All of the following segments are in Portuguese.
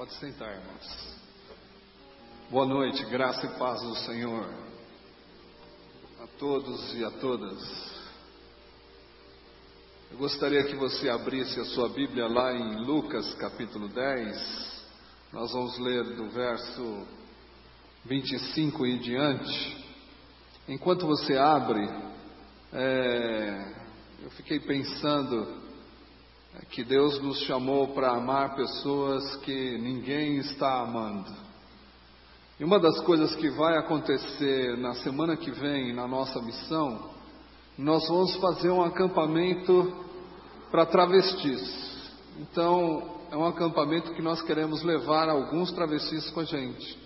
Pode sentar, irmãos. Boa noite, graça e paz do Senhor a todos e a todas. Eu gostaria que você abrisse a sua Bíblia lá em Lucas capítulo 10. Nós vamos ler do verso 25 e diante. Enquanto você abre, é, eu fiquei pensando que Deus nos chamou para amar pessoas que ninguém está amando. E uma das coisas que vai acontecer na semana que vem na nossa missão, nós vamos fazer um acampamento para travestis. Então, é um acampamento que nós queremos levar alguns travestis com a gente.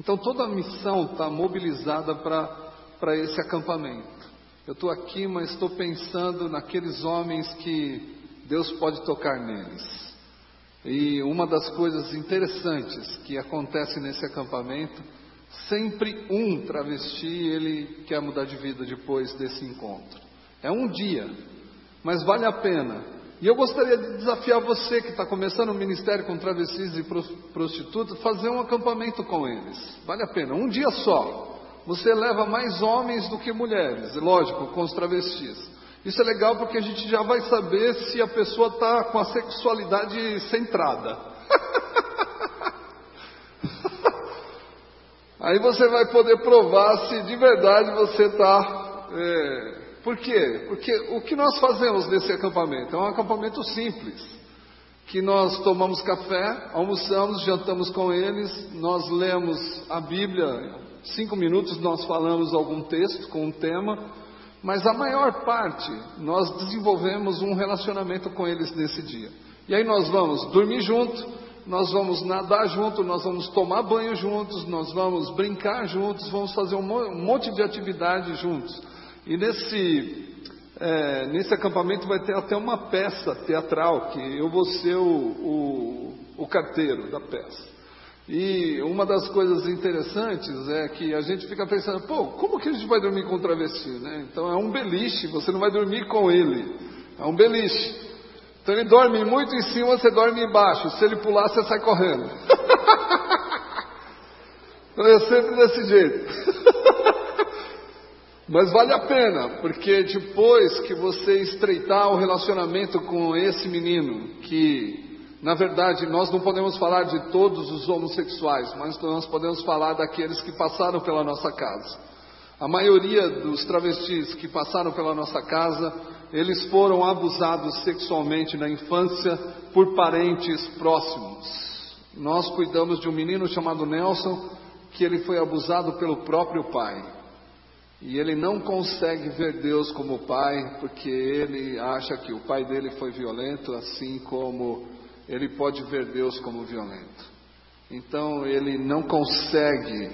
Então, toda a missão está mobilizada para esse acampamento. Eu estou aqui, mas estou pensando naqueles homens que Deus pode tocar neles. E uma das coisas interessantes que acontece nesse acampamento, sempre um travesti ele quer mudar de vida depois desse encontro. É um dia, mas vale a pena. E eu gostaria de desafiar você que está começando o ministério com travestis e prostitutas, fazer um acampamento com eles. Vale a pena, um dia só. Você leva mais homens do que mulheres, lógico, com os travestis. Isso é legal porque a gente já vai saber se a pessoa está com a sexualidade centrada. Aí você vai poder provar se de verdade você está. É... Por quê? Porque o que nós fazemos nesse acampamento? É um acampamento simples. Que nós tomamos café, almoçamos, jantamos com eles, nós lemos a Bíblia, cinco minutos nós falamos algum texto com um tema, mas a maior parte nós desenvolvemos um relacionamento com eles nesse dia. E aí nós vamos dormir junto, nós vamos nadar junto, nós vamos tomar banho juntos, nós vamos brincar juntos, vamos fazer um monte de atividade juntos. E nesse, é, nesse acampamento vai ter até uma peça teatral, que eu vou ser o, o, o carteiro da peça. E uma das coisas interessantes é que a gente fica pensando, pô, como que a gente vai dormir com um travesti, né? Então é um beliche, você não vai dormir com ele, é um beliche. Então ele dorme muito em cima, você dorme embaixo. Se ele pular, você sai correndo. então é sempre desse jeito. Mas vale a pena, porque depois que você estreitar o relacionamento com esse menino, que na verdade, nós não podemos falar de todos os homossexuais, mas nós podemos falar daqueles que passaram pela nossa casa. A maioria dos travestis que passaram pela nossa casa, eles foram abusados sexualmente na infância por parentes próximos. Nós cuidamos de um menino chamado Nelson, que ele foi abusado pelo próprio pai. E ele não consegue ver Deus como pai, porque ele acha que o pai dele foi violento, assim como ele pode ver Deus como violento. Então ele não consegue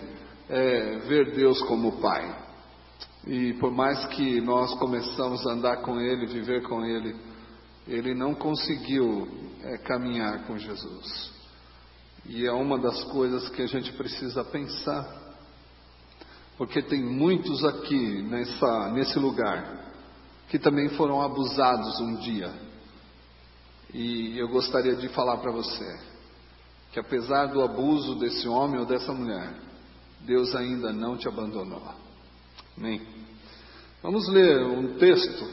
é, ver Deus como Pai. E por mais que nós começamos a andar com Ele, viver com Ele, ele não conseguiu é, caminhar com Jesus. E é uma das coisas que a gente precisa pensar, porque tem muitos aqui nessa, nesse lugar que também foram abusados um dia e eu gostaria de falar para você que apesar do abuso desse homem ou dessa mulher, Deus ainda não te abandonou. Amém? Vamos ler um texto,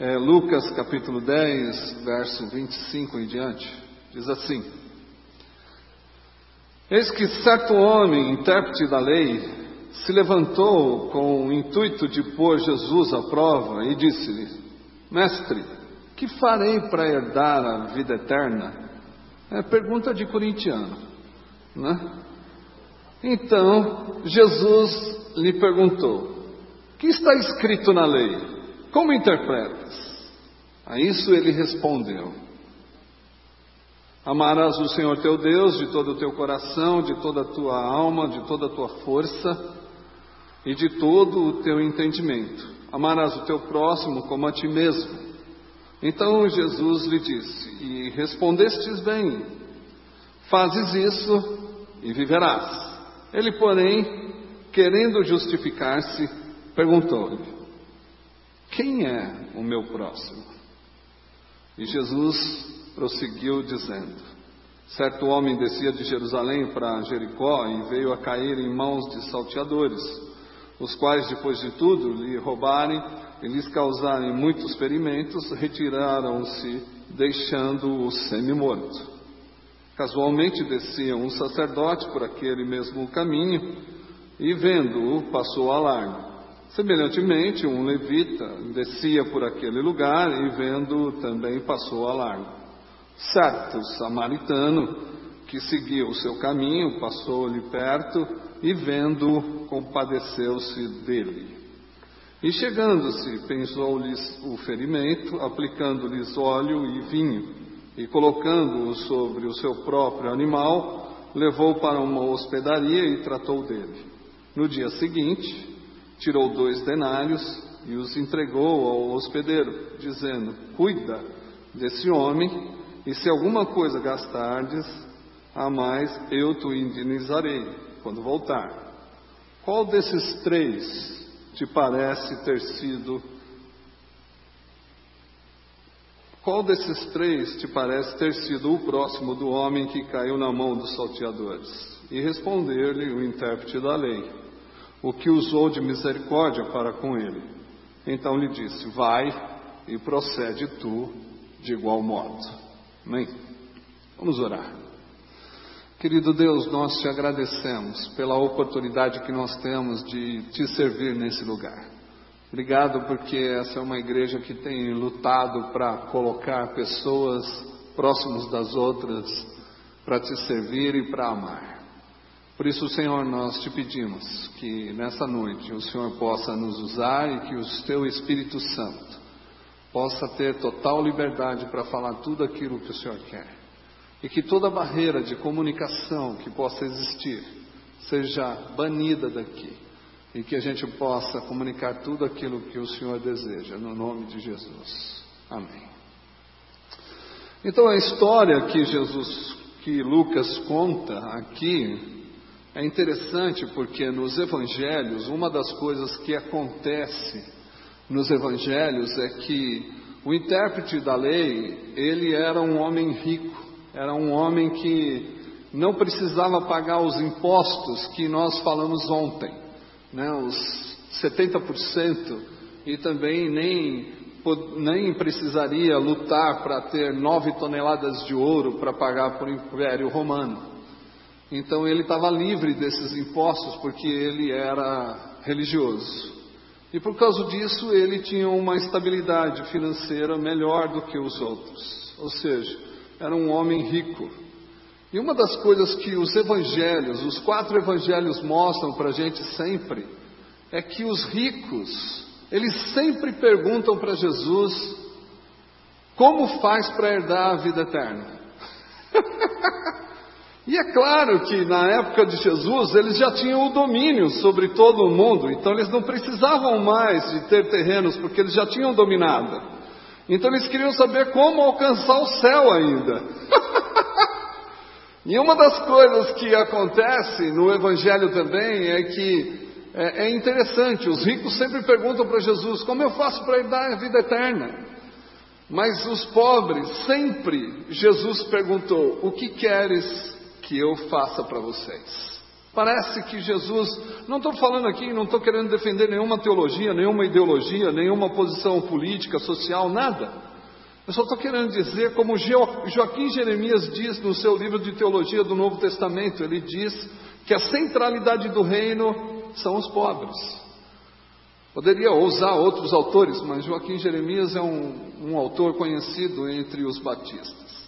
é, Lucas capítulo 10, verso 25 em diante. Diz assim: Eis que certo homem, intérprete da lei, se levantou com o intuito de pôr Jesus à prova e disse-lhe: Mestre, que farei para herdar a vida eterna? É pergunta de corintiano, né? Então, Jesus lhe perguntou: Que está escrito na lei? Como interpretas? A isso ele respondeu: Amarás o Senhor teu Deus de todo o teu coração, de toda a tua alma, de toda a tua força e de todo o teu entendimento. Amarás o teu próximo como a ti mesmo. Então Jesus lhe disse: E respondestes bem, fazes isso e viverás. Ele, porém, querendo justificar-se, perguntou-lhe: Quem é o meu próximo? E Jesus prosseguiu dizendo: Certo homem descia de Jerusalém para Jericó e veio a cair em mãos de salteadores, os quais, depois de tudo, lhe roubarem e lhes causarem muitos ferimentos, retiraram-se, deixando-o semi-morto. Casualmente descia um sacerdote por aquele mesmo caminho e, vendo-o, passou a largo. Semelhantemente, um levita descia por aquele lugar e, vendo-o, também passou a largo. Certo samaritano, que seguiu o seu caminho, passou-lhe perto e, vendo-o, compadeceu-se dele. E chegando-se, pensou-lhes o ferimento, aplicando-lhes óleo e vinho, e colocando-o sobre o seu próprio animal, levou para uma hospedaria e tratou dele. No dia seguinte, tirou dois denários e os entregou ao hospedeiro, dizendo: Cuida desse homem e se alguma coisa gastardes a mais, eu te indenizarei quando voltar. Qual desses três te parece ter sido? Qual desses três te parece ter sido o próximo do homem que caiu na mão dos salteadores? E responder-lhe o intérprete da lei, o que usou de misericórdia para com ele. Então lhe disse: Vai e procede tu de igual modo. Amém? Vamos orar. Querido Deus, nós te agradecemos pela oportunidade que nós temos de te servir nesse lugar. Obrigado porque essa é uma igreja que tem lutado para colocar pessoas próximos das outras para te servir e para amar. Por isso, Senhor, nós te pedimos que nessa noite o Senhor possa nos usar e que o teu Espírito Santo possa ter total liberdade para falar tudo aquilo que o Senhor quer. E que toda barreira de comunicação que possa existir seja banida daqui. E que a gente possa comunicar tudo aquilo que o Senhor deseja, no nome de Jesus. Amém. Então a história que Jesus, que Lucas conta aqui, é interessante porque nos evangelhos, uma das coisas que acontece nos evangelhos é que o intérprete da lei, ele era um homem rico, era um homem que não precisava pagar os impostos que nós falamos ontem, né, os 70%, e também nem, nem precisaria lutar para ter nove toneladas de ouro para pagar para o Império Romano. Então ele estava livre desses impostos porque ele era religioso. E por causa disso ele tinha uma estabilidade financeira melhor do que os outros. Ou seja, era um homem rico. E uma das coisas que os evangelhos, os quatro evangelhos mostram para a gente sempre, é que os ricos, eles sempre perguntam para Jesus como faz para herdar a vida eterna. E é claro que na época de Jesus eles já tinham o domínio sobre todo o mundo, então eles não precisavam mais de ter terrenos, porque eles já tinham dominado. Então eles queriam saber como alcançar o céu ainda. e uma das coisas que acontece no Evangelho também é que é, é interessante, os ricos sempre perguntam para Jesus: como eu faço para dar a vida eterna? Mas os pobres, sempre Jesus perguntou: o que queres que eu faça para vocês. Parece que Jesus, não estou falando aqui, não estou querendo defender nenhuma teologia, nenhuma ideologia, nenhuma posição política, social, nada. Eu só estou querendo dizer, como Joaquim Jeremias diz no seu livro de teologia do Novo Testamento, ele diz que a centralidade do reino são os pobres. Poderia usar outros autores, mas Joaquim Jeremias é um, um autor conhecido entre os batistas.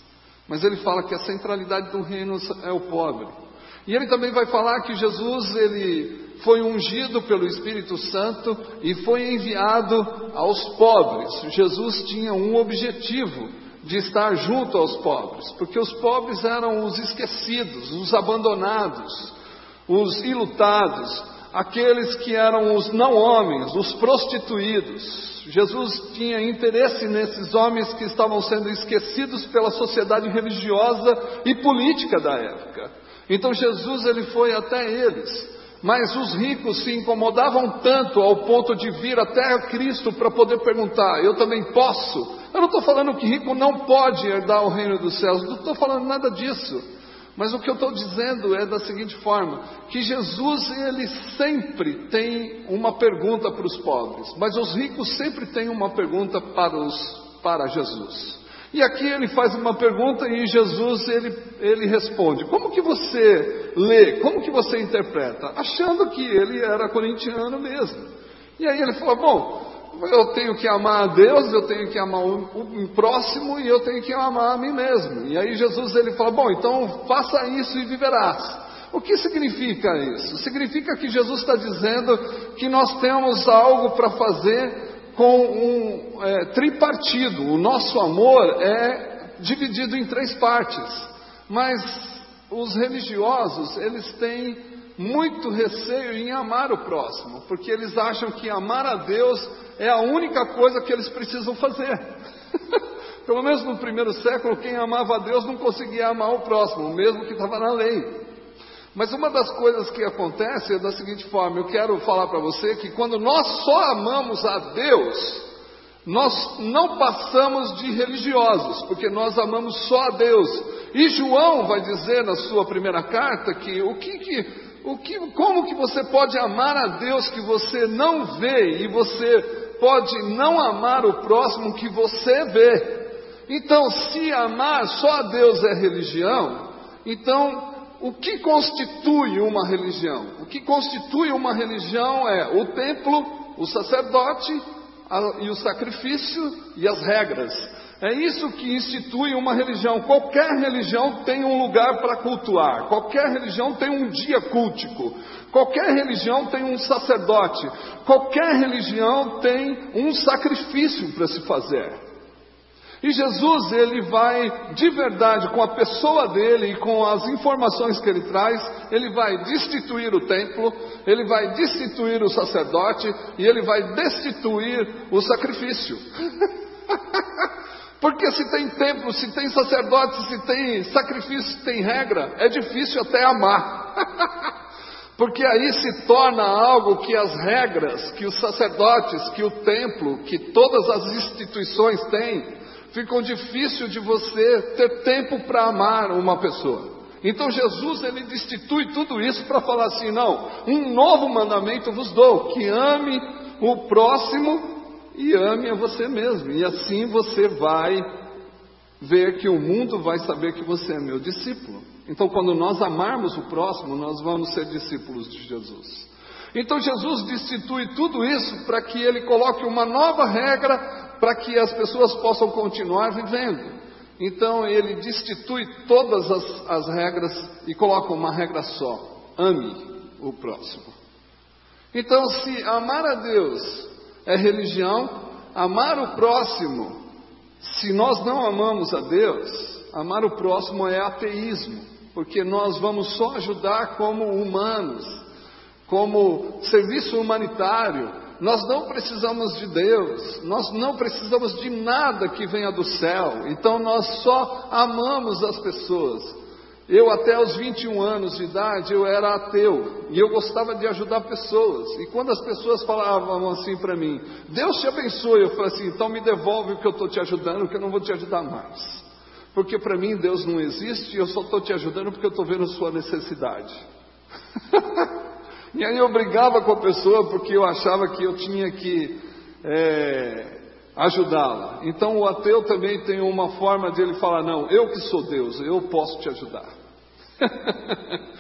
Mas ele fala que a centralidade do reino é o pobre. E ele também vai falar que Jesus ele foi ungido pelo Espírito Santo e foi enviado aos pobres. Jesus tinha um objetivo de estar junto aos pobres, porque os pobres eram os esquecidos, os abandonados, os ilutados, aqueles que eram os não homens, os prostituídos, Jesus tinha interesse nesses homens que estavam sendo esquecidos pela sociedade religiosa e política da época. Então Jesus ele foi até eles. Mas os ricos se incomodavam tanto ao ponto de vir até Cristo para poder perguntar: Eu também posso? Eu não estou falando que rico não pode herdar o reino dos céus, não estou falando nada disso. Mas o que eu estou dizendo é da seguinte forma: que Jesus, ele sempre tem uma pergunta para os pobres, mas os ricos sempre têm uma pergunta para, os, para Jesus. E aqui ele faz uma pergunta e Jesus ele, ele responde: Como que você lê? Como que você interpreta? Achando que ele era corintiano mesmo. E aí ele fala: Bom, eu tenho que amar a Deus, eu tenho que amar o, próximo e eu tenho que amar a mim mesmo. E aí Jesus ele fala: Bom, então faça isso e viverás. O que significa isso? Significa que Jesus está dizendo que nós temos algo para fazer com um é, tripartido. O nosso amor é dividido em três partes. Mas os religiosos, eles têm muito receio em amar o próximo, porque eles acham que amar a Deus é a única coisa que eles precisam fazer. Pelo menos no primeiro século, quem amava a Deus não conseguia amar o próximo, mesmo que estava na lei. Mas uma das coisas que acontece é da seguinte forma: eu quero falar para você que quando nós só amamos a Deus, nós não passamos de religiosos, porque nós amamos só a Deus. E João vai dizer na sua primeira carta que o que, que, o que como que você pode amar a Deus que você não vê e você pode não amar o próximo que você vê. Então, se amar só a Deus é religião, então o que constitui uma religião? O que constitui uma religião é o templo, o sacerdote a, e o sacrifício e as regras. É isso que institui uma religião. Qualquer religião tem um lugar para cultuar, qualquer religião tem um dia cultico, qualquer religião tem um sacerdote, qualquer religião tem um sacrifício para se fazer. E Jesus, ele vai de verdade, com a pessoa dele e com as informações que ele traz, ele vai destituir o templo, ele vai destituir o sacerdote e ele vai destituir o sacrifício. Porque se tem templo, se tem sacerdote, se tem sacrifício, se tem regra, é difícil até amar. Porque aí se torna algo que as regras, que os sacerdotes, que o templo, que todas as instituições têm, ficam difícil de você ter tempo para amar uma pessoa. Então Jesus ele destitui tudo isso para falar assim: não, um novo mandamento vos dou, que ame o próximo e ame a você mesmo. E assim você vai ver que o mundo vai saber que você é meu discípulo. Então, quando nós amarmos o próximo, nós vamos ser discípulos de Jesus. Então, Jesus destitui tudo isso para que ele coloque uma nova regra para que as pessoas possam continuar vivendo. Então, ele destitui todas as, as regras e coloca uma regra só: ame o próximo. Então, se amar a Deus é religião, amar o próximo, se nós não amamos a Deus, amar o próximo é ateísmo, porque nós vamos só ajudar como humanos, como serviço humanitário. Nós não precisamos de Deus, nós não precisamos de nada que venha do céu, então nós só amamos as pessoas. Eu, até os 21 anos de idade, eu era ateu e eu gostava de ajudar pessoas. E quando as pessoas falavam assim para mim, Deus te abençoe, eu falei assim, então me devolve o que eu estou te ajudando, que eu não vou te ajudar mais. Porque para mim Deus não existe e eu só estou te ajudando porque eu estou vendo sua necessidade. e aí eu brigava com a pessoa porque eu achava que eu tinha que é, ajudá-la. Então o ateu também tem uma forma de ele falar: não, eu que sou Deus, eu posso te ajudar.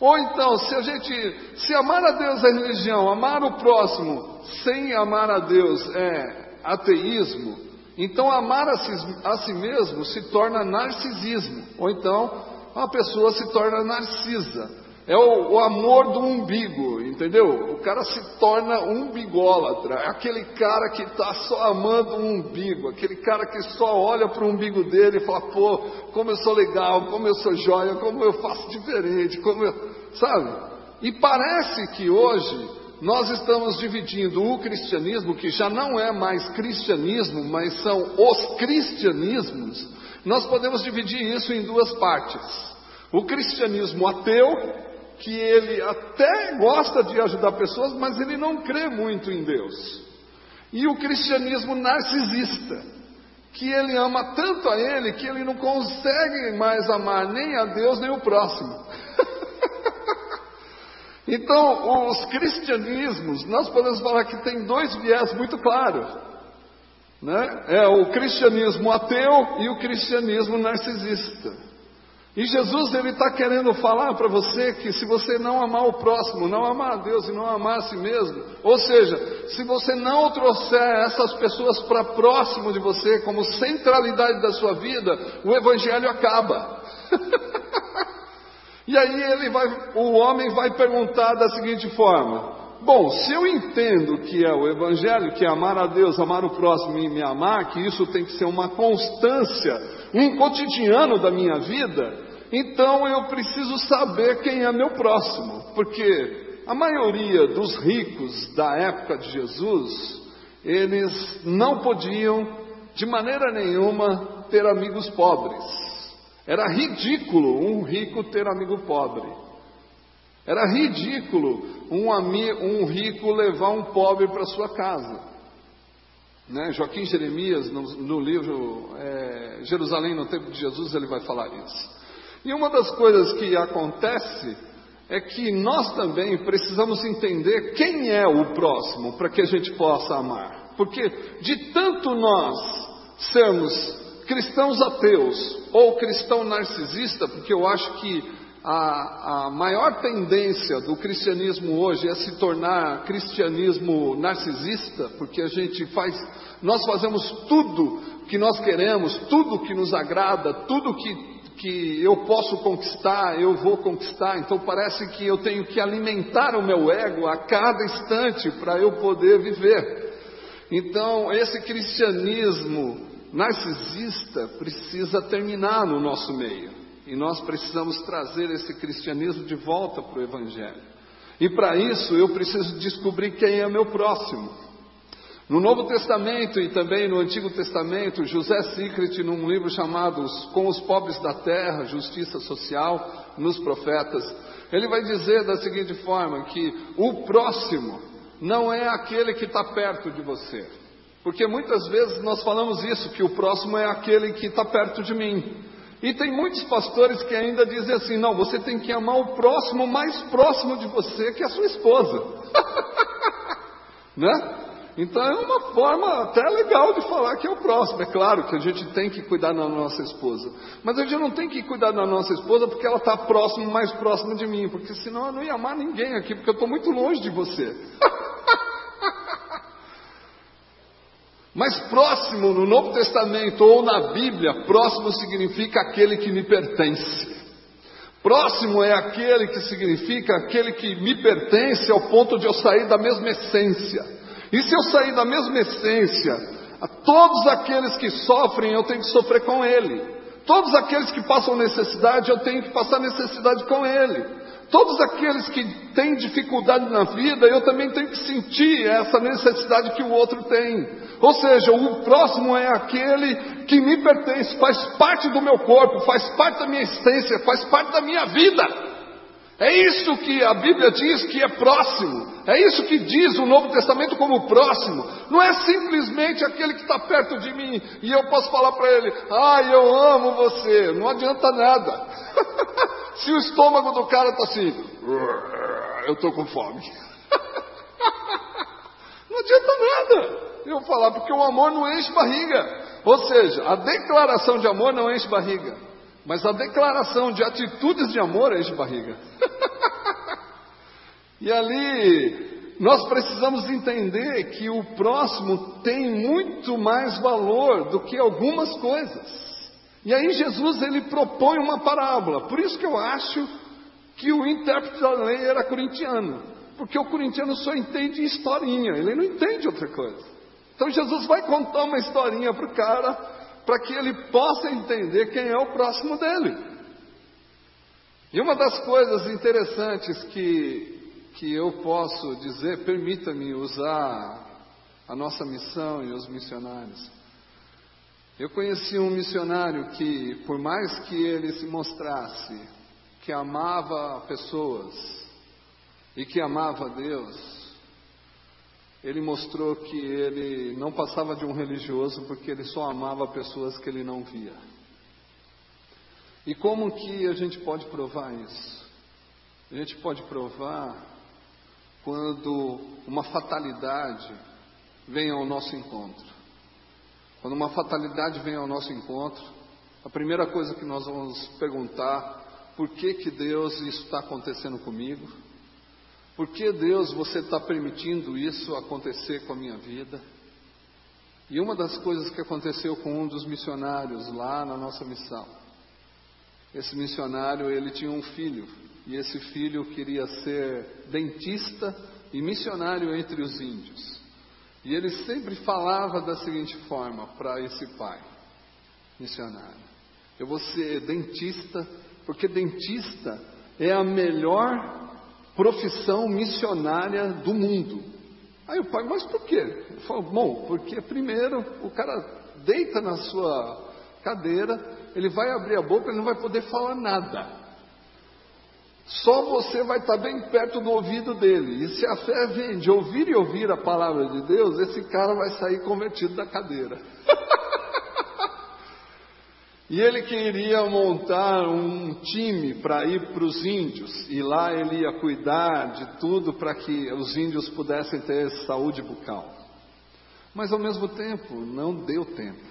Ou então, se a gente, se amar a Deus é religião, amar o próximo sem amar a Deus é ateísmo, então amar a si, a si mesmo se torna narcisismo. Ou então, a pessoa se torna narcisa. É o, o, amor do umbigo, entendeu? O cara se torna umbigólatra. Aquele cara que está só amando o umbigo. Aquele cara que só olha para o umbigo dele e fala: pô, como eu sou legal, como eu sou jóia, como eu faço diferente, como eu. Sabe? E parece que hoje nós estamos dividindo o cristianismo, que já não é mais cristianismo, mas são os cristianismos. Nós podemos dividir isso em duas partes. O cristianismo ateu que ele até gosta de ajudar pessoas, mas ele não crê muito em Deus. E o cristianismo narcisista, que ele ama tanto a ele que ele não consegue mais amar nem a Deus nem o próximo. então, os cristianismos, nós podemos falar que tem dois viés muito claros. Né? É o cristianismo ateu e o cristianismo narcisista. E Jesus ele está querendo falar para você que se você não amar o próximo, não amar a Deus e não amar a si mesmo, ou seja, se você não trouxer essas pessoas para próximo de você como centralidade da sua vida, o evangelho acaba. e aí ele vai, o homem vai perguntar da seguinte forma: Bom, se eu entendo que é o Evangelho, que é amar a Deus, amar o próximo e me amar, que isso tem que ser uma constância, um cotidiano da minha vida, então eu preciso saber quem é meu próximo, porque a maioria dos ricos da época de Jesus, eles não podiam, de maneira nenhuma, ter amigos pobres. Era ridículo um rico ter amigo pobre. Era ridículo um, um rico levar um pobre para sua casa. Né? Joaquim Jeremias, no, no livro é, Jerusalém no tempo de Jesus, ele vai falar isso. E uma das coisas que acontece é que nós também precisamos entender quem é o próximo para que a gente possa amar. Porque de tanto nós sermos cristãos ateus ou cristão narcisista, porque eu acho que a, a, maior tendência do cristianismo hoje é se tornar cristianismo narcisista, porque a gente faz, nós fazemos tudo que nós queremos, tudo que nos agrada, tudo que que eu posso conquistar, eu vou conquistar, então parece que eu tenho que alimentar o meu ego a cada instante para eu poder viver. Então, esse cristianismo narcisista precisa terminar no nosso meio. E nós precisamos trazer esse cristianismo de volta para o Evangelho. E para isso eu preciso descobrir quem é meu próximo. No Novo Testamento e também no Antigo Testamento, José Secret, num livro chamado Com os Pobres da Terra, Justiça Social, nos Profetas, ele vai dizer da seguinte forma: que o próximo não é aquele que está perto de você. Porque muitas vezes nós falamos isso, que o próximo é aquele que está perto de mim. E tem muitos pastores que ainda dizem assim: não, você tem que amar o próximo mais próximo de você, que é a sua esposa. né? Então é uma forma até legal de falar que é o próximo. É claro que a gente tem que cuidar da nossa esposa. Mas a gente não tem que cuidar da nossa esposa porque ela está próximo, mais próxima de mim. Porque senão eu não ia amar ninguém aqui, porque eu estou muito longe de você. Mas próximo no Novo Testamento ou na Bíblia, próximo significa aquele que me pertence. Próximo é aquele que significa aquele que me pertence ao ponto de eu sair da mesma essência. E se eu sair da mesma essência, todos aqueles que sofrem, eu tenho que sofrer com ele. Todos aqueles que passam necessidade, eu tenho que passar necessidade com ele. Todos aqueles que têm dificuldade na vida, eu também tenho que sentir essa necessidade que o outro tem. Ou seja, o próximo é aquele que me pertence, faz parte do meu corpo, faz parte da minha essência, faz parte da minha vida. É isso que a Bíblia diz que é próximo. É isso que diz o Novo Testamento como próximo. Não é simplesmente aquele que está perto de mim e eu posso falar para ele: Ah, eu amo você. Não adianta nada. Se o estômago do cara está assim, eu estou com fome. Não adianta nada eu falar, porque o amor não enche barriga. Ou seja, a declaração de amor não enche barriga. Mas a declaração de atitudes de amor enche barriga. e ali nós precisamos entender que o próximo tem muito mais valor do que algumas coisas. E aí Jesus ele propõe uma parábola. Por isso que eu acho que o intérprete da lei era corintiano. Porque o corintiano só entende historinha, ele não entende outra coisa. Então Jesus vai contar uma historinha para o cara para que ele possa entender quem é o próximo dele. E uma das coisas interessantes que, que eu posso dizer, permita-me usar a nossa missão e os missionários. Eu conheci um missionário que, por mais que ele se mostrasse que amava pessoas e que amava Deus, ele mostrou que ele não passava de um religioso porque ele só amava pessoas que ele não via. E como que a gente pode provar isso? A gente pode provar quando uma fatalidade vem ao nosso encontro. Quando uma fatalidade vem ao nosso encontro, a primeira coisa que nós vamos perguntar, por que que Deus isso está acontecendo comigo? Por que Deus você está permitindo isso acontecer com a minha vida? E uma das coisas que aconteceu com um dos missionários lá na nossa missão, esse missionário ele tinha um filho e esse filho queria ser dentista e missionário entre os índios. E ele sempre falava da seguinte forma para esse pai missionário: Eu vou ser dentista, porque dentista é a melhor profissão missionária do mundo. Aí o pai, mas por quê? Ele falou, bom, porque primeiro o cara deita na sua cadeira, ele vai abrir a boca, ele não vai poder falar nada. Só você vai estar bem perto do ouvido dele. E se a fé vem de ouvir e ouvir a palavra de Deus, esse cara vai sair convertido da cadeira. E ele queria montar um time para ir para os índios, e lá ele ia cuidar de tudo para que os índios pudessem ter saúde bucal. Mas ao mesmo tempo, não deu tempo.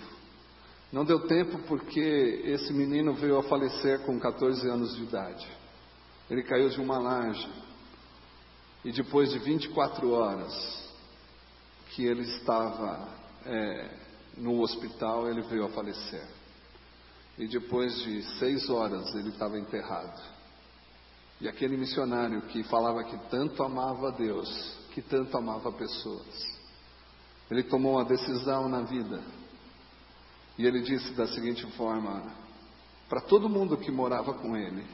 Não deu tempo porque esse menino veio a falecer com 14 anos de idade. Ele caiu de uma laje, e depois de 24 horas que ele estava é, no hospital, ele veio a falecer. E depois de seis horas ele estava enterrado. E aquele missionário que falava que tanto amava a Deus, que tanto amava pessoas, ele tomou uma decisão na vida. E ele disse da seguinte forma: para todo mundo que morava com ele,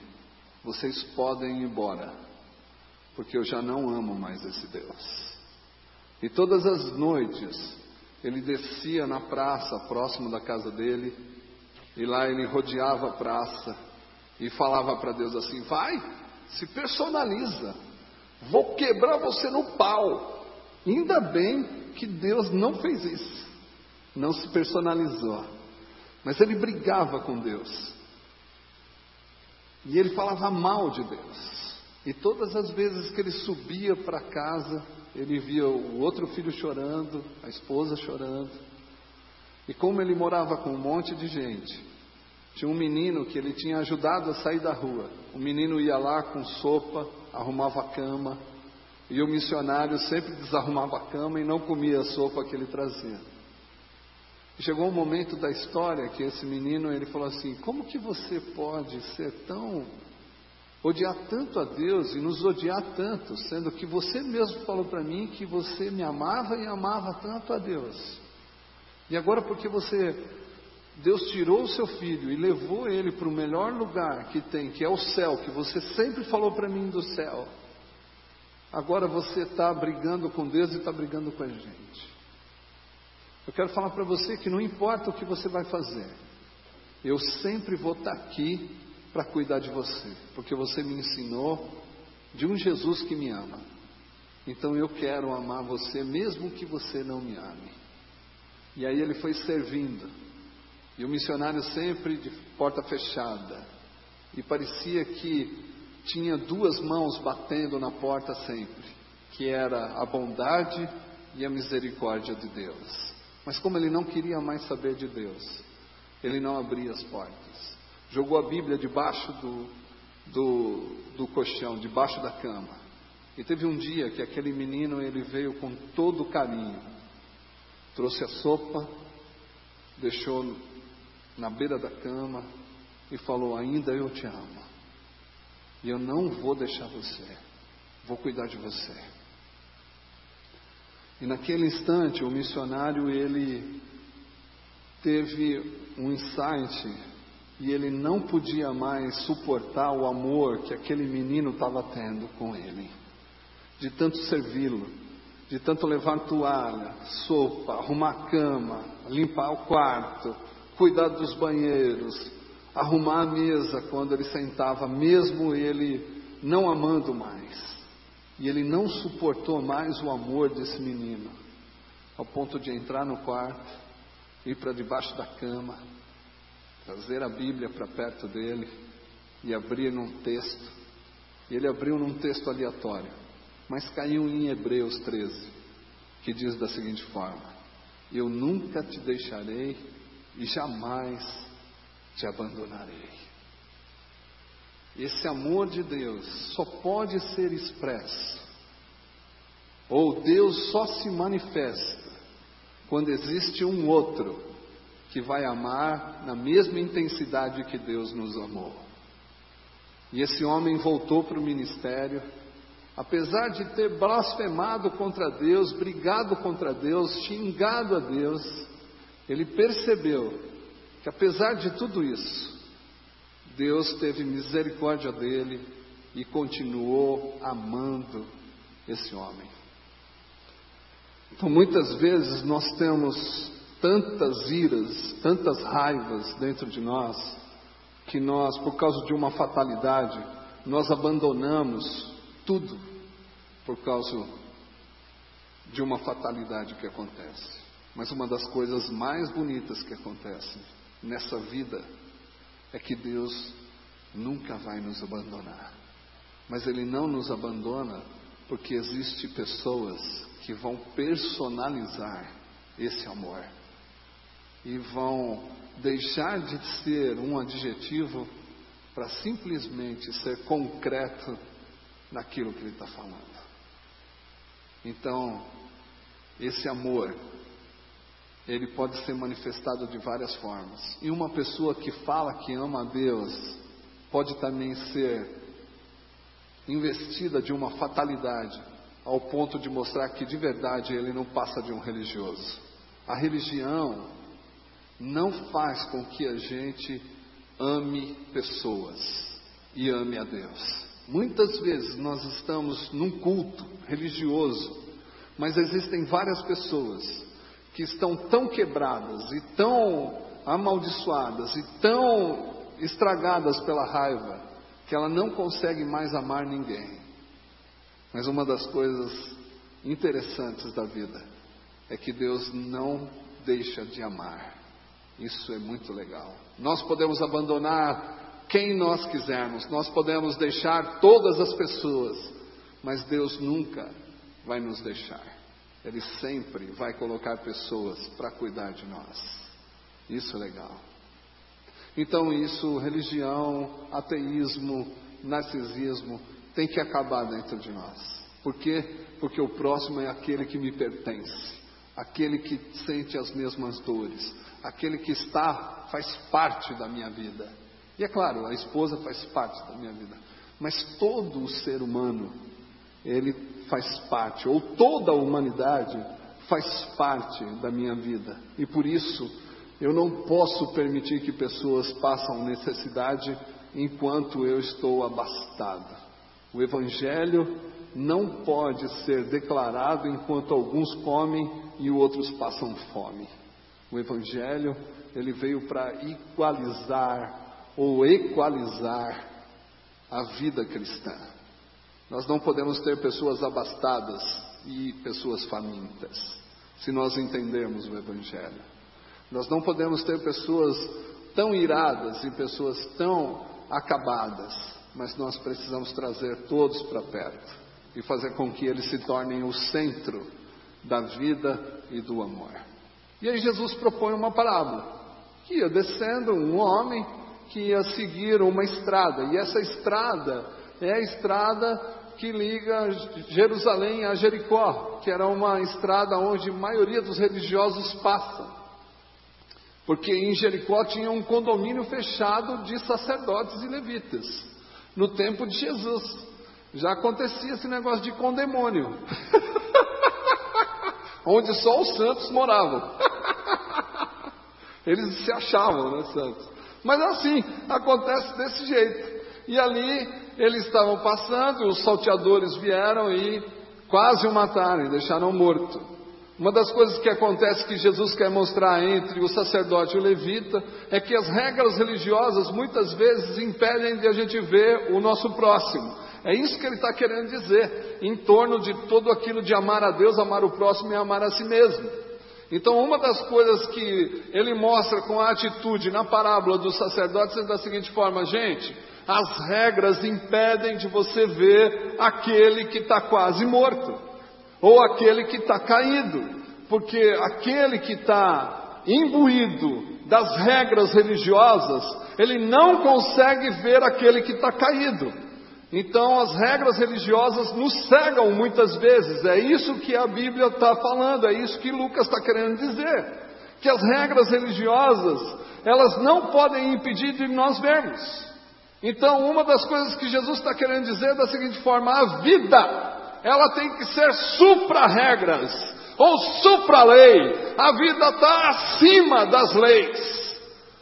vocês podem ir embora, porque eu já não amo mais esse Deus. E todas as noites ele descia na praça próximo da casa dele e lá ele rodeava a praça e falava para Deus assim: vai, se personaliza, vou quebrar você no pau. Ainda bem que Deus não fez isso, não se personalizou, mas ele brigava com Deus. E ele falava mal de Deus. E todas as vezes que ele subia para casa, ele via o outro filho chorando, a esposa chorando. E como ele morava com um monte de gente, tinha um menino que ele tinha ajudado a sair da rua. O menino ia lá com sopa, arrumava a cama, e o missionário sempre desarrumava a cama e não comia a sopa que ele trazia. chegou um momento da história que esse menino ele falou assim: Como que você pode ser tão odiar tanto a Deus e nos odiar tanto, sendo que você mesmo falou para mim que você me amava e amava tanto a Deus. E agora porque você Deus tirou o seu filho e levou ele para o melhor lugar que tem, que é o céu, que você sempre falou para mim do céu. Agora você está brigando com Deus e está brigando com a gente. Eu quero falar para você que não importa o que você vai fazer, eu sempre vou estar tá aqui para cuidar de você, porque você me ensinou de um Jesus que me ama. Então eu quero amar você mesmo que você não me ame. E aí ele foi servindo. E o missionário sempre de porta fechada. E parecia que tinha duas mãos batendo na porta sempre, que era a bondade e a misericórdia de Deus. Mas como ele não queria mais saber de Deus, ele não abria as portas jogou a Bíblia debaixo do, do, do colchão, debaixo da cama. E teve um dia que aquele menino ele veio com todo carinho, trouxe a sopa, deixou na beira da cama e falou: Ainda eu te amo, e eu não vou deixar você, vou cuidar de você. E naquele instante o missionário ele teve um insight e ele não podia mais suportar o amor que aquele menino estava tendo com ele, de tanto servi-lo, de tanto levar toalha, sopa, arrumar cama, limpar o quarto, cuidar dos banheiros, arrumar a mesa quando ele sentava, mesmo ele não amando mais. E ele não suportou mais o amor desse menino, ao ponto de entrar no quarto, ir para debaixo da cama, trazer a Bíblia para perto dele e abrir num texto. E ele abriu num texto aleatório, mas caiu em Hebreus 13, que diz da seguinte forma: Eu nunca te deixarei e jamais te abandonarei. Esse amor de Deus só pode ser expresso, ou Deus só se manifesta, quando existe um outro que vai amar na mesma intensidade que Deus nos amou. E esse homem voltou para o ministério, apesar de ter blasfemado contra Deus, brigado contra Deus, xingado a Deus, ele percebeu que apesar de tudo isso, Deus teve misericórdia dele e continuou amando esse homem. Então, muitas vezes nós temos tantas iras, tantas raivas dentro de nós, que nós, por causa de uma fatalidade, nós abandonamos tudo por causa de uma fatalidade que acontece. Mas uma das coisas mais bonitas que acontecem nessa vida é que Deus nunca vai nos abandonar. Mas Ele não nos abandona porque existe pessoas que vão personalizar esse amor e vão deixar de ser um adjetivo para simplesmente ser concreto naquilo que ele está falando. Então, esse amor, ele pode ser manifestado de várias formas. E uma pessoa que fala que ama a Deus pode também ser investida de uma fatalidade, ao ponto de mostrar que de verdade ele não passa de um religioso. A religião não faz com que a gente ame pessoas e ame a Deus. Muitas vezes nós estamos num culto religioso, mas existem várias pessoas que estão tão quebradas e tão amaldiçoadas e tão estragadas pela raiva que ela não consegue mais amar ninguém. Mas uma das coisas interessantes da vida é que Deus não deixa de amar. Isso é muito legal. Nós podemos abandonar quem nós quisermos, nós podemos deixar todas as pessoas, mas Deus nunca vai nos deixar. Ele sempre vai colocar pessoas para cuidar de nós. Isso é legal. Então, isso, religião, ateísmo, narcisismo, tem que acabar dentro de nós. Por quê? Porque o próximo é aquele que me pertence, aquele que sente as mesmas dores, aquele que está, faz parte da minha vida. E é claro, a esposa faz parte da minha vida. Mas todo o ser humano, ele faz parte, ou toda a humanidade faz parte da minha vida. E por isso, eu não posso permitir que pessoas passem necessidade enquanto eu estou abastado. O Evangelho não pode ser declarado enquanto alguns comem e outros passam fome. O Evangelho, ele veio para igualizar ou equalizar a vida cristã. Nós não podemos ter pessoas abastadas e pessoas famintas, se nós entendermos o Evangelho. Nós não podemos ter pessoas tão iradas e pessoas tão acabadas, mas nós precisamos trazer todos para perto e fazer com que eles se tornem o centro da vida e do amor. E aí Jesus propõe uma parábola, que ia descendo um homem que ia seguir uma estrada, e essa estrada é a estrada que liga Jerusalém a Jericó, que era uma estrada onde a maioria dos religiosos passam. Porque em Jericó tinha um condomínio fechado de sacerdotes e levitas, no tempo de Jesus. Já acontecia esse negócio de condemônio. onde só os santos moravam. Eles se achavam, né, santos. Mas assim, acontece desse jeito. E ali eles estavam passando, os salteadores vieram e quase o mataram, deixaram morto. Uma das coisas que acontece que Jesus quer mostrar entre o sacerdote e o levita é que as regras religiosas muitas vezes impedem de a gente ver o nosso próximo. É isso que ele está querendo dizer, em torno de tudo aquilo de amar a Deus, amar o próximo e amar a si mesmo. Então, uma das coisas que ele mostra com a atitude na parábola dos sacerdotes é da seguinte forma: gente, as regras impedem de você ver aquele que está quase morto, ou aquele que está caído, porque aquele que está imbuído das regras religiosas, ele não consegue ver aquele que está caído. Então as regras religiosas nos cegam muitas vezes, é isso que a Bíblia está falando, é isso que Lucas está querendo dizer. Que as regras religiosas, elas não podem impedir de nós vermos. Então, uma das coisas que Jesus está querendo dizer é da seguinte forma: a vida, ela tem que ser supra-regras, ou supra-lei. A vida está acima das leis.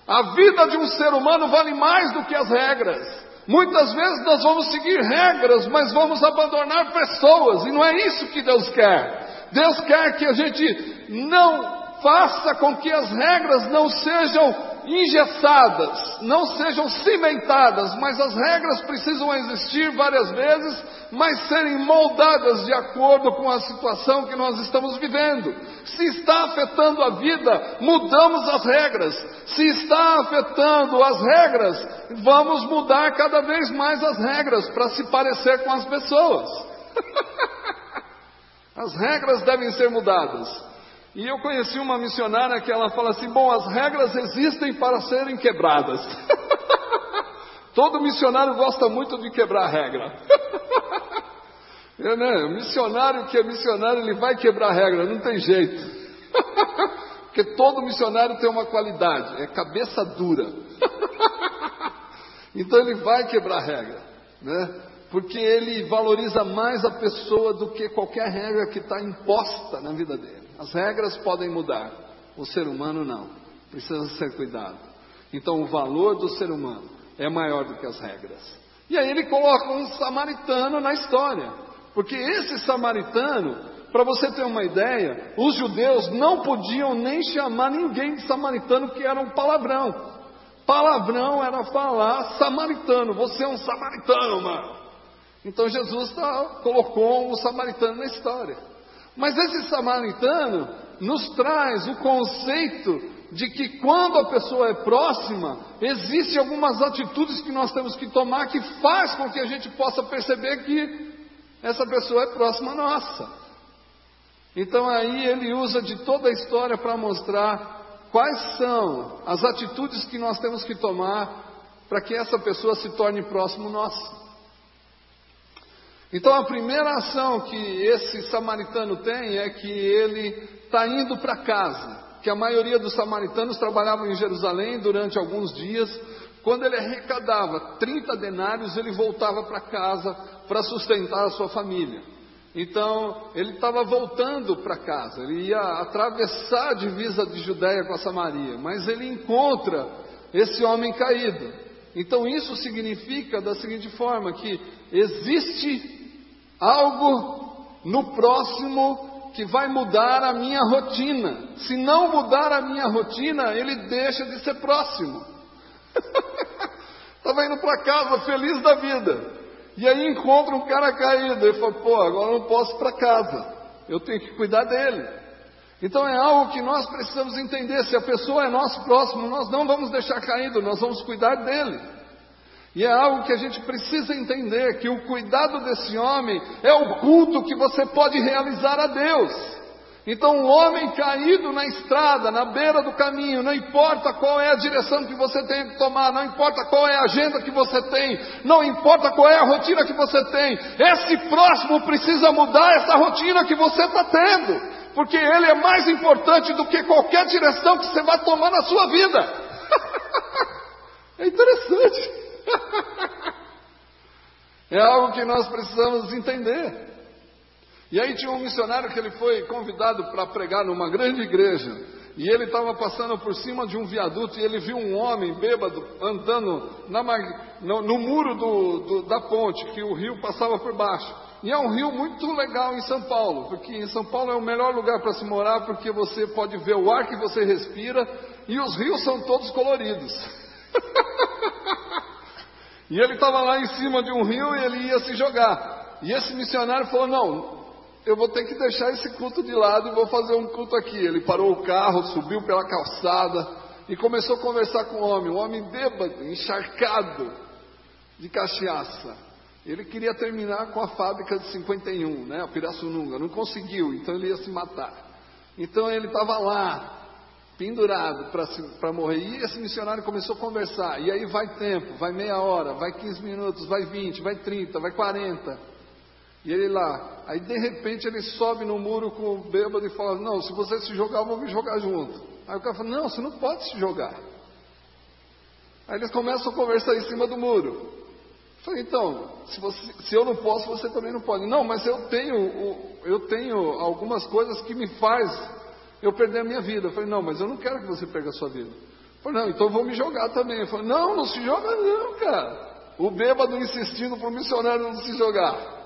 A vida de um ser humano vale mais do que as regras. Muitas vezes nós vamos seguir regras, mas vamos abandonar pessoas, e não é isso que Deus quer. Deus quer que a gente não faça com que as regras não sejam engessadas, não sejam cimentadas, mas as regras precisam existir várias vezes, mas serem moldadas de acordo com a situação que nós estamos vivendo. Se está afetando a vida, mudamos as regras. Se está afetando as regras, vamos mudar cada vez mais as regras para se parecer com as pessoas. as regras devem ser mudadas. E eu conheci uma missionária que ela fala assim: bom, as regras existem para serem quebradas. Todo missionário gosta muito de quebrar a regra. é, né? O missionário que é missionário, ele vai quebrar a regra, não tem jeito. Porque todo missionário tem uma qualidade, é cabeça dura. então ele vai quebrar a regra, né? Porque ele valoriza mais a pessoa do que qualquer regra que está imposta na vida dele. As regras podem mudar, o ser humano não. Precisa ser cuidado. Então, o valor do ser humano é maior do que as regras. E aí ele coloca um samaritano na história. Porque esse samaritano, para você ter uma ideia, os judeus não podiam nem chamar ninguém de samaritano, que era um palavrão. Palavrão era falar samaritano, você é um samaritano, mano. Então Jesus tá, colocou um samaritano na história. Mas esse samaritano nos traz o conceito de que quando a pessoa é próxima, existem algumas atitudes que nós temos que tomar que faz com que a gente possa perceber que essa pessoa é próxima nossa. Então aí ele usa de toda a história para mostrar quais são as atitudes que nós temos que tomar para que essa pessoa se torne próximo nosso. Então a primeira ação que esse samaritano tem é que ele está indo para casa, que a maioria dos samaritanos trabalhavam em Jerusalém durante alguns dias. Quando ele arrecadava 30 denários, ele voltava para casa para sustentar a sua família. Então, ele estava voltando para casa, ele ia atravessar a divisa de Judéia com a Samaria, mas ele encontra esse homem caído. Então, isso significa da seguinte forma: que existe algo no próximo que vai mudar a minha rotina. Se não mudar a minha rotina, ele deixa de ser próximo. Estava indo para casa feliz da vida. E aí encontra um cara caído. Ele fala: pô, agora eu não posso ir para casa. Eu tenho que cuidar dele. Então é algo que nós precisamos entender. Se a pessoa é nosso próximo, nós não vamos deixar caído, nós vamos cuidar dele. E é algo que a gente precisa entender: que o cuidado desse homem é o culto que você pode realizar a Deus. Então, o homem caído na estrada, na beira do caminho, não importa qual é a direção que você tem que tomar, não importa qual é a agenda que você tem, não importa qual é a rotina que você tem, esse próximo precisa mudar essa rotina que você está tendo, porque ele é mais importante do que qualquer direção que você vai tomar na sua vida. é interessante. é algo que nós precisamos entender. E aí tinha um missionário que ele foi convidado para pregar numa grande igreja. E ele estava passando por cima de um viaduto e ele viu um homem bêbado andando na, no, no, muro do, do, da ponte, que o rio passava por baixo. E é um rio muito legal em São Paulo, porque em São Paulo é o melhor lugar para se morar, porque você pode ver o ar que você respira e os rios são todos coloridos. E ele estava lá em cima de um rio e ele ia se jogar. E esse missionário falou: Não, eu vou ter que deixar esse culto de lado e vou fazer um culto aqui. Ele parou o carro, subiu pela calçada e começou a conversar com o homem. O homem bêbado, encharcado de cachaça. Ele queria terminar com a fábrica de 51, né, a Pirassununga. Não conseguiu, então ele ia se matar. Então ele estava lá, pendurado para morrer. E esse missionário começou a conversar. E aí vai tempo, vai meia hora, vai 15 minutos, vai 20, vai 30, vai 40. E ele lá. Aí de repente ele sobe no muro com o bêbado e fala: Não, se você se jogar, eu vou me jogar junto. Aí o cara fala: Não, você não pode se jogar. Aí eles começam a conversar em cima do muro. Eu falei, então, se, você, se, eu não posso, você também não pode. Não, mas eu tenho, eu tenho algumas coisas que me faz eu perder a minha vida. Eu falei, não, mas eu não quero que você perca a sua vida. Eu falei, não, então vou me jogar também. Eu falei, não, não se joga não, cara. O bêbado insistindo para o missionário não se jogar.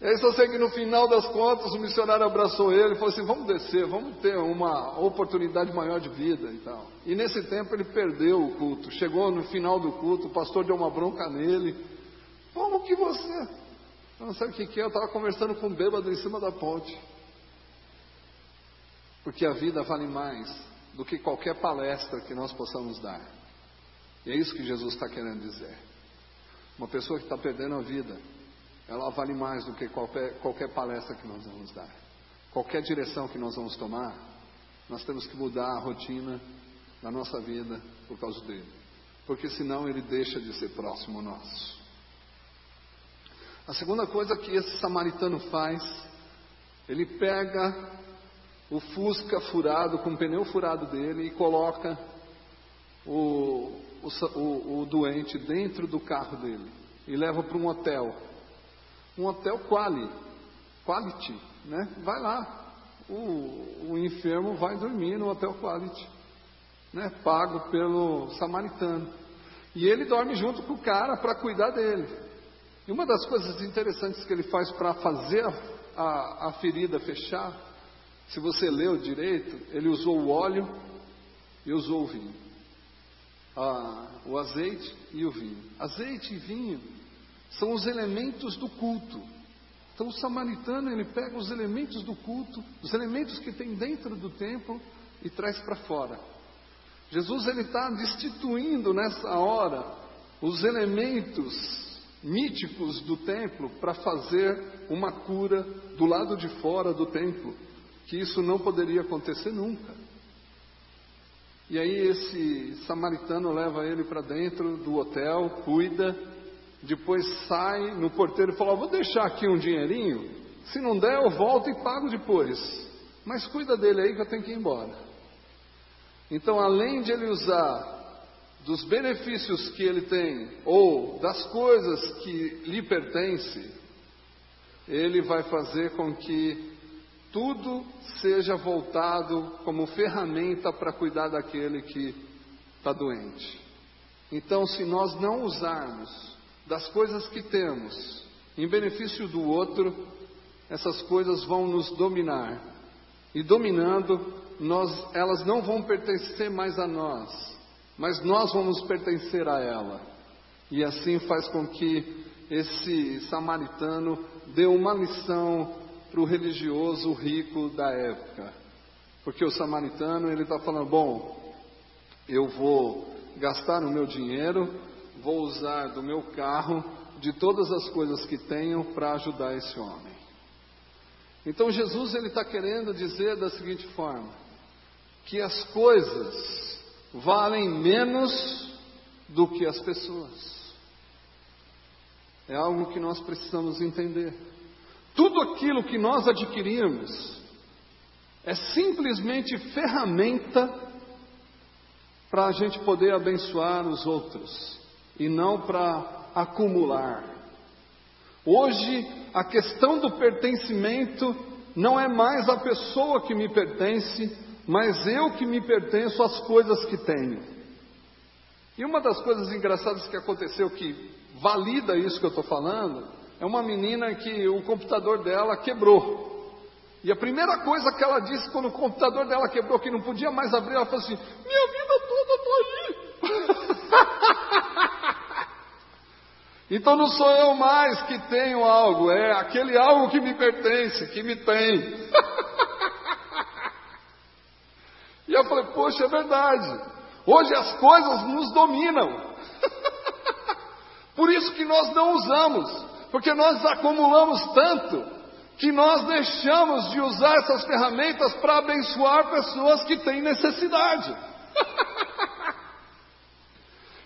E aí só sei que no final das contas o missionário abraçou ele e falou assim, vamos descer, vamos ter uma oportunidade maior de vida e tal. E nesse tempo ele perdeu o culto. Chegou no final do culto, o pastor deu uma bronca nele. Como que você? Não sei o que, que é, eu estava conversando com um bêbado em cima da ponte. Porque a vida vale mais do que qualquer palestra que nós possamos dar. E é isso que Jesus está querendo dizer. Uma pessoa que está perdendo a vida, ela vale mais do que qualquer, qualquer palestra que nós vamos dar. Qualquer direção que nós vamos tomar, nós temos que mudar a rotina da nossa vida por causa dele. Porque senão ele deixa de ser próximo nosso. A segunda coisa que esse samaritano faz, ele pega o Fusca furado, com o pneu furado dele, e coloca o, o, o, o doente dentro do carro dele e leva para um hotel. Um hotel quali, quality, né? Vai lá. O, o enfermo vai dormir no hotel quality, né? Pago pelo samaritano. E ele dorme junto com o cara para cuidar dele. E uma das coisas interessantes que ele faz para fazer a, a, a ferida fechar se você leu direito, ele usou o óleo e usou o vinho. Ah, o azeite e o vinho. Azeite e vinho são os elementos do culto. Então o samaritano ele pega os elementos do culto, os elementos que tem dentro do templo e traz para fora. Jesus ele está destituindo nessa hora os elementos míticos do templo para fazer uma cura do lado de fora do templo que isso não poderia acontecer nunca. E aí esse samaritano leva ele para dentro do hotel, cuida, depois sai no porteiro e fala: Vou deixar aqui um dinheirinho, se não der eu volto e pago depois. Mas cuida dele aí que eu tenho que ir embora. Então, além de ele usar dos benefícios que ele tem, ou das coisas que lhe pertencem, ele vai fazer com que tudo seja voltado como ferramenta para cuidar daquele que está doente. Então, se nós não usarmos das coisas que temos em benefício do outro, essas coisas vão nos dominar. E dominando, nós, elas não vão pertencer mais a nós, mas nós vamos pertencer a ela. E assim faz com que esse samaritano dê uma lição para o religioso rico da época. Porque o samaritano ele está falando: bom, eu vou gastar o meu dinheiro, vou usar do meu carro, de todas as coisas que tenho para ajudar esse homem. Então Jesus ele está querendo dizer da seguinte forma: que as coisas valem menos do que as pessoas. É algo que nós precisamos entender. Tudo aquilo que nós adquirimos é simplesmente ferramenta para a gente poder abençoar os outros e não para acumular. Hoje, a questão do pertencimento não é mais a pessoa que me pertence, mas eu que me pertenço às coisas que tenho. E uma das coisas engraçadas que aconteceu que valida isso que eu estou falando é uma menina que o computador dela quebrou. E a primeira coisa que ela disse quando o computador dela quebrou, que não podia mais abrir, ela falou assim: Minha vida toda está aí. Então não sou eu mais que tenho algo, é aquele algo que me pertence, que me tem. e eu falei, poxa, é verdade. Hoje as coisas nos dominam. Por isso que nós não usamos, porque nós acumulamos tanto que nós deixamos de usar essas ferramentas para abençoar pessoas que têm necessidade.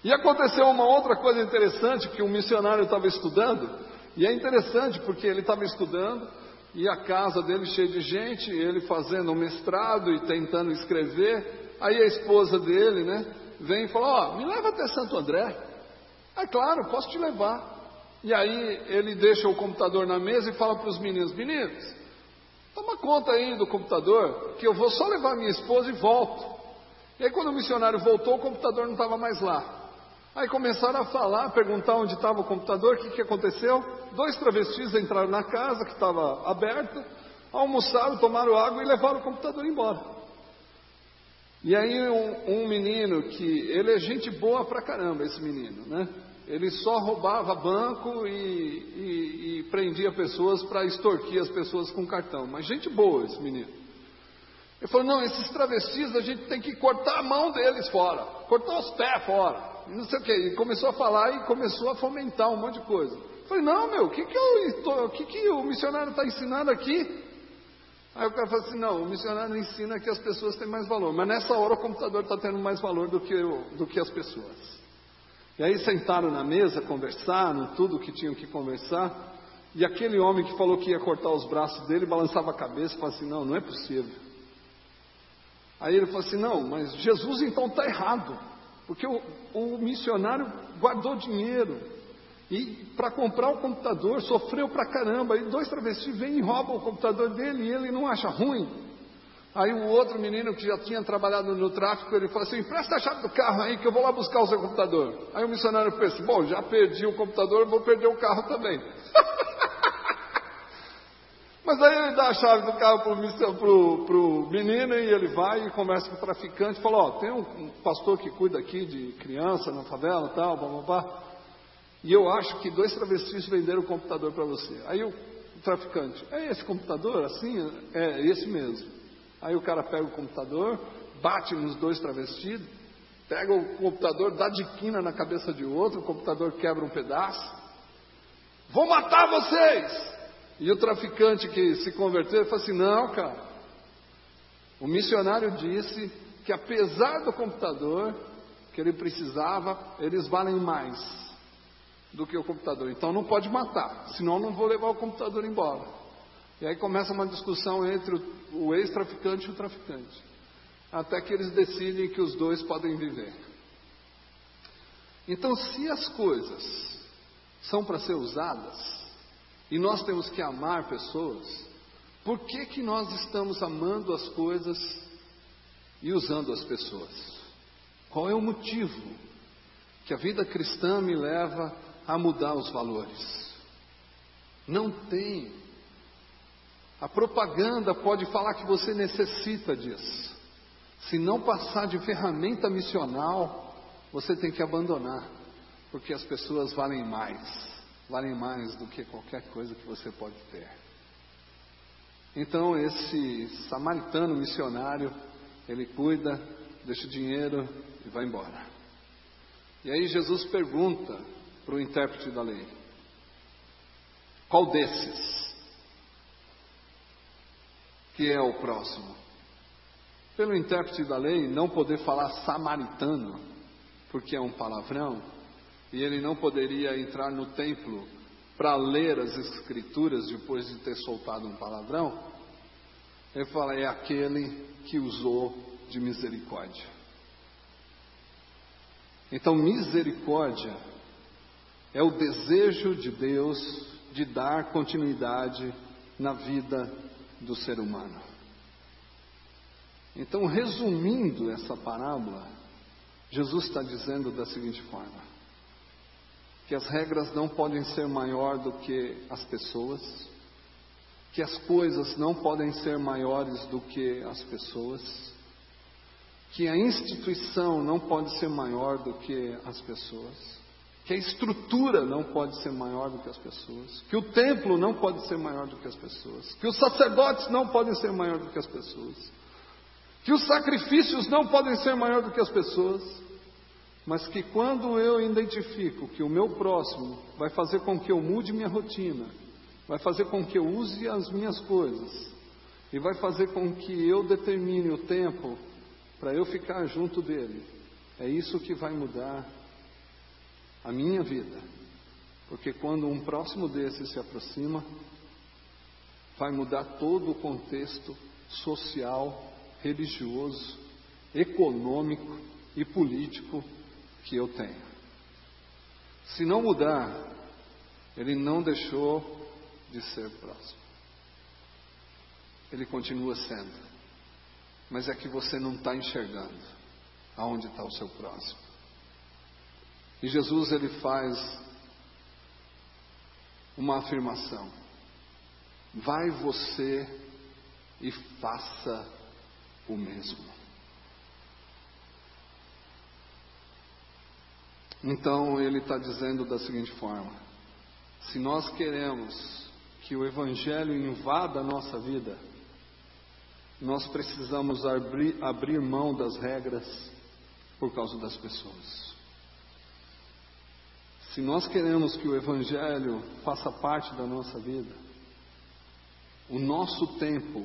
e aconteceu uma outra coisa interessante que um missionário estava estudando, e é interessante porque ele estava estudando e a casa dele cheia de gente, ele fazendo um mestrado e tentando escrever, aí a esposa dele, né, vem e fala: Ó, oh, me leva até Santo André. É claro, posso te levar. E aí ele deixa o computador na mesa e fala para os meninos: Meninos, toma conta aí do computador, que eu vou só levar minha esposa e volto. E aí, quando o missionário voltou, o computador não estava mais lá. Aí começaram a falar, perguntar onde estava o computador, o que, que aconteceu. Dois travestis entraram na casa, que estava aberta, almoçaram, tomaram água e levaram o computador embora. E aí um, um menino que, ele é gente boa pra caramba, esse menino, né? Ele só roubava banco e, e, e prendia pessoas para extorquir as pessoas com cartão. Mas gente boa esse menino. Ele falou: não, esses travestis a gente tem que cortar a mão deles fora, cortar os pés fora, não sei o que. E começou a falar e começou a fomentar um monte de coisa. Eu falei: não, meu, o que, que, eu, que, que o missionário está ensinando aqui? Aí o cara falou assim: não, o missionário ensina que as pessoas têm mais valor, mas nessa hora o computador está tendo mais valor do que, do que as pessoas. E aí sentaram na mesa, conversaram tudo o que tinham que conversar. E aquele homem que falou que ia cortar os braços dele balançava a cabeça e falava assim: Não, não é possível. Aí ele falou assim: Não, mas Jesus então está errado, porque o, o missionário guardou dinheiro e para comprar o computador sofreu para caramba. Aí dois travestis vêm e roubam o computador dele e ele não acha ruim. Aí o outro menino que já tinha trabalhado no tráfico, ele falou assim, presta a chave do carro aí que eu vou lá buscar o seu computador. Aí o missionário pensa, bom, já perdi o computador, vou perder o carro também. Mas aí ele dá a chave do carro para o menino e ele vai e conversa com o traficante e fala, ó, tem um, um, pastor que cuida aqui de criança na favela e tal, blá, blá, blá. E eu acho que dois travestis venderam o computador para você. Aí o, o traficante, é esse computador assim? É, esse mesmo. Aí o cara pega o computador, bate nos dois travestidos, pega o computador, dá de quina na cabeça de outro, o computador quebra um pedaço. Vou matar vocês! E o traficante que se converteu falou assim: não, cara. O missionário disse que apesar do computador que ele precisava, eles valem mais do que o computador. Então não pode matar, senão não vou levar o computador embora. E aí começa uma discussão entre o ex-traficante e o traficante, até que eles decidem que os dois podem viver. Então, se as coisas são para ser usadas, e nós temos que amar pessoas, por que, que nós estamos amando as coisas e usando as pessoas? Qual é o motivo que a vida cristã me leva a mudar os valores? Não tem a propaganda pode falar que você necessita disso. Se não passar de ferramenta missional, você tem que abandonar, porque as pessoas valem mais, valem mais do que qualquer coisa que você pode ter. Então esse samaritano missionário, ele cuida, deixa o dinheiro e vai embora. E aí Jesus pergunta para o intérprete da lei: qual desses que é o próximo. Pelo intérprete da lei, não poder falar samaritano, porque é um palavrão, e ele não poderia entrar no templo para ler as escrituras depois de ter soltado um palavrão, ele fala: é aquele que usou de misericórdia. Então, misericórdia é o desejo de Deus de dar continuidade na vida do ser humano. Então, resumindo essa parábola, Jesus está dizendo da seguinte forma: que as regras não podem ser maior do que as pessoas, que as coisas não podem ser maiores do que as pessoas, que a instituição não pode ser maior do que as pessoas, que a estrutura não pode ser maior do que as pessoas, que o templo não pode ser maior do que as pessoas, que os sacerdotes não podem ser maior do que as pessoas, que os sacrifícios não podem ser maior do que as pessoas, mas que quando eu identifico que o meu próximo vai fazer com que eu mude minha rotina, vai fazer com que eu use as minhas coisas e vai fazer com que eu determine o tempo para eu ficar junto dele, é isso que vai mudar a minha vida. Porque quando um próximo desse se aproxima, vai mudar todo o contexto social, religioso, econômico e político que eu tenho. Se não mudar, ele não deixou de ser próximo. Ele continua sendo. Mas é que você não está enxergando aonde está o seu próximo. E Jesus ele faz uma afirmação: vai você e faça o mesmo. Então ele está dizendo da seguinte forma: se nós queremos que o Evangelho invada a nossa vida, nós precisamos abrir, abrir mão das regras por causa das pessoas. Se nós queremos que o Evangelho faça parte da nossa vida, o nosso tempo,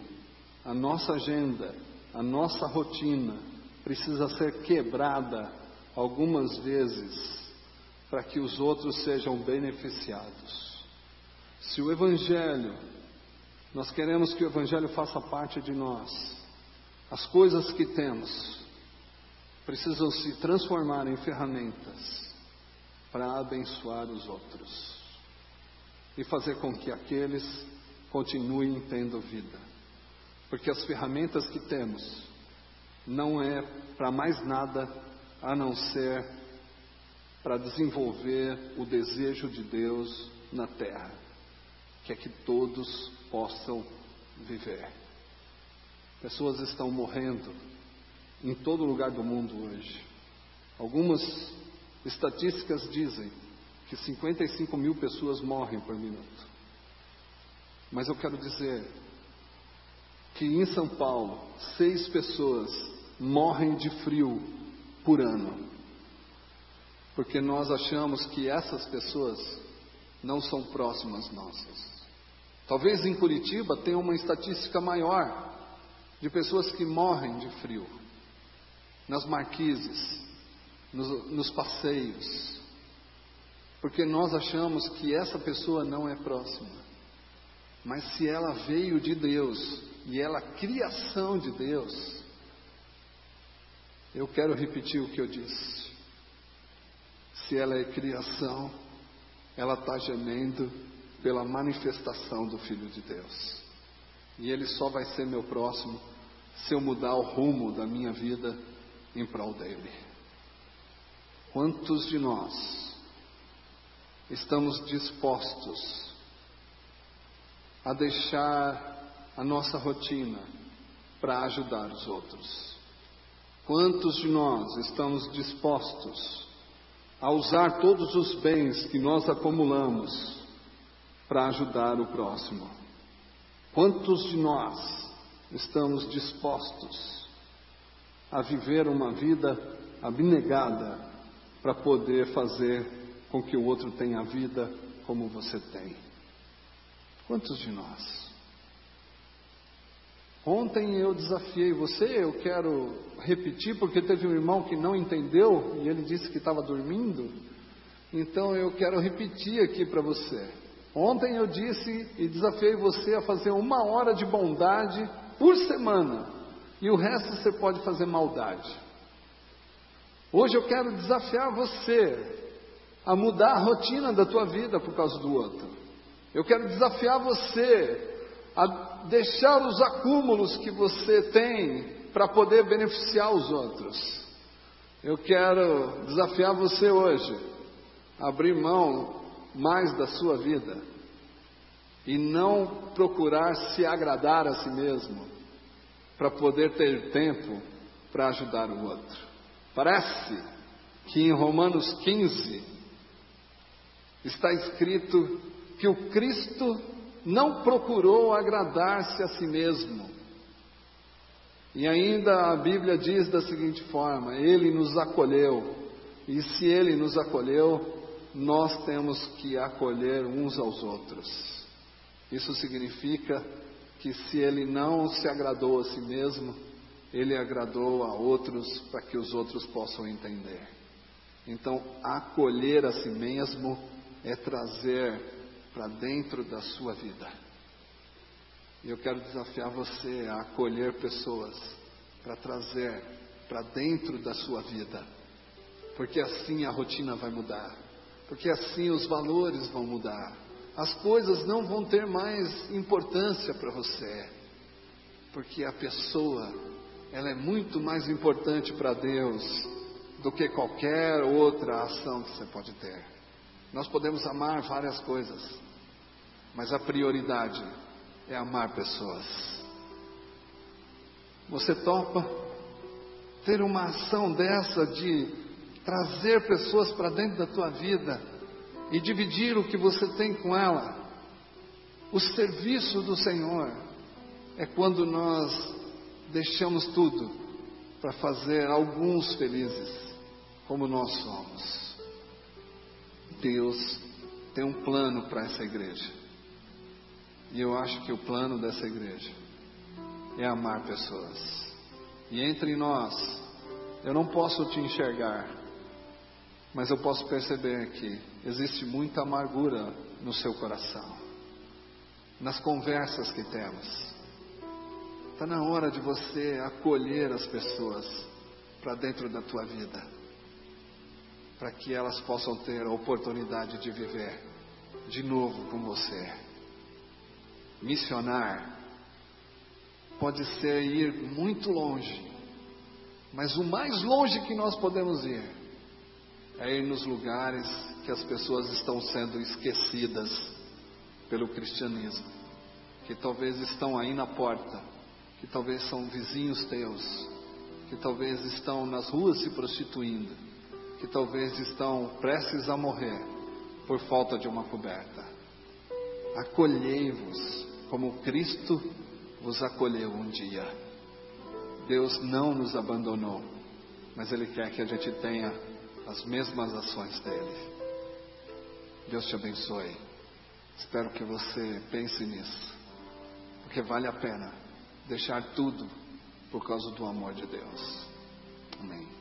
a nossa agenda, a nossa rotina precisa ser quebrada algumas vezes para que os outros sejam beneficiados. Se o Evangelho, nós queremos que o Evangelho faça parte de nós, as coisas que temos precisam se transformar em ferramentas para abençoar os outros e fazer com que aqueles continuem tendo vida. Porque as ferramentas que temos não é para mais nada a não ser para desenvolver o desejo de Deus na terra, que é que todos possam viver. Pessoas estão morrendo em todo lugar do mundo hoje. Algumas Estatísticas dizem que 55 mil pessoas morrem por minuto. Mas eu quero dizer que em São Paulo, seis pessoas morrem de frio por ano. Porque nós achamos que essas pessoas não são próximas nossas. Talvez em Curitiba tenha uma estatística maior de pessoas que morrem de frio. Nas marquises, nos, nos passeios, porque nós achamos que essa pessoa não é próxima. Mas se ela veio de Deus e ela é criação de Deus, eu quero repetir o que eu disse. Se ela é criação, ela está gemendo pela manifestação do Filho de Deus. E ele só vai ser meu próximo se eu mudar o rumo da minha vida em prol dele. Quantos de nós estamos dispostos a deixar a nossa rotina para ajudar os outros? Quantos de nós estamos dispostos a usar todos os bens que nós acumulamos para ajudar o próximo? Quantos de nós estamos dispostos a viver uma vida abnegada para poder fazer com que o outro tenha vida como você tem. Quantos de nós? Ontem eu desafiei você, eu quero repetir, porque teve um irmão que não entendeu e ele disse que estava dormindo. Então eu quero repetir aqui para você. Ontem eu disse e desafiei você a fazer uma hora de bondade por semana, e o resto você pode fazer maldade. Hoje eu quero desafiar você a mudar a rotina da tua vida por causa do outro. Eu quero desafiar você a deixar os acúmulos que você tem para poder beneficiar os outros. Eu quero desafiar você hoje a abrir mão mais da sua vida e não procurar se agradar a si mesmo para poder ter tempo para ajudar o outro. Parece que em Romanos 15 está escrito que o Cristo não procurou agradar-se a si mesmo. E ainda a Bíblia diz da seguinte forma: Ele nos acolheu, e se Ele nos acolheu, nós temos que acolher uns aos outros. Isso significa que se Ele não se agradou a si mesmo, Ele agradou a outros para que os outros possam entender. Então, acolher a si mesmo é trazer para dentro da sua vida. E eu quero desafiar você a acolher pessoas para trazer para dentro da sua vida, porque assim a rotina vai mudar, porque assim os valores vão mudar, as coisas não vão ter mais importância para você, porque a pessoa ela é muito mais importante para Deus do que qualquer outra ação que você pode ter. Nós podemos amar várias coisas, mas a prioridade é amar pessoas. Você topa ter uma ação dessa de trazer pessoas para dentro da tua vida e dividir o que você tem com ela? O serviço do Senhor é quando nós deixamos tudo para fazer alguns felizes, como nós somos. Deus tem um plano para essa igreja. E eu acho que o plano dessa igreja é amar pessoas. E entre nós, eu não posso te enxergar, mas eu posso perceber que existe muita amargura no seu coração, nas conversas que temos. Está na hora de você acolher as pessoas para dentro da tua vida para que elas possam ter a oportunidade de viver de novo com você. Missionar pode ser ir muito longe, mas o mais longe que nós podemos ir é ir nos lugares que as pessoas estão sendo esquecidas pelo cristianismo, que talvez estão aí na porta, que talvez são vizinhos teus, que talvez estão nas ruas se prostituindo que talvez estão prestes a morrer por falta de uma coberta. Acolhei-vos como Cristo vos acolheu um dia. Deus não nos abandonou, mas Ele quer que a gente tenha as mesmas ações dele. Deus te abençoe. Espero que você pense nisso, porque vale a pena deixar tudo por causa do amor de Deus. Amém.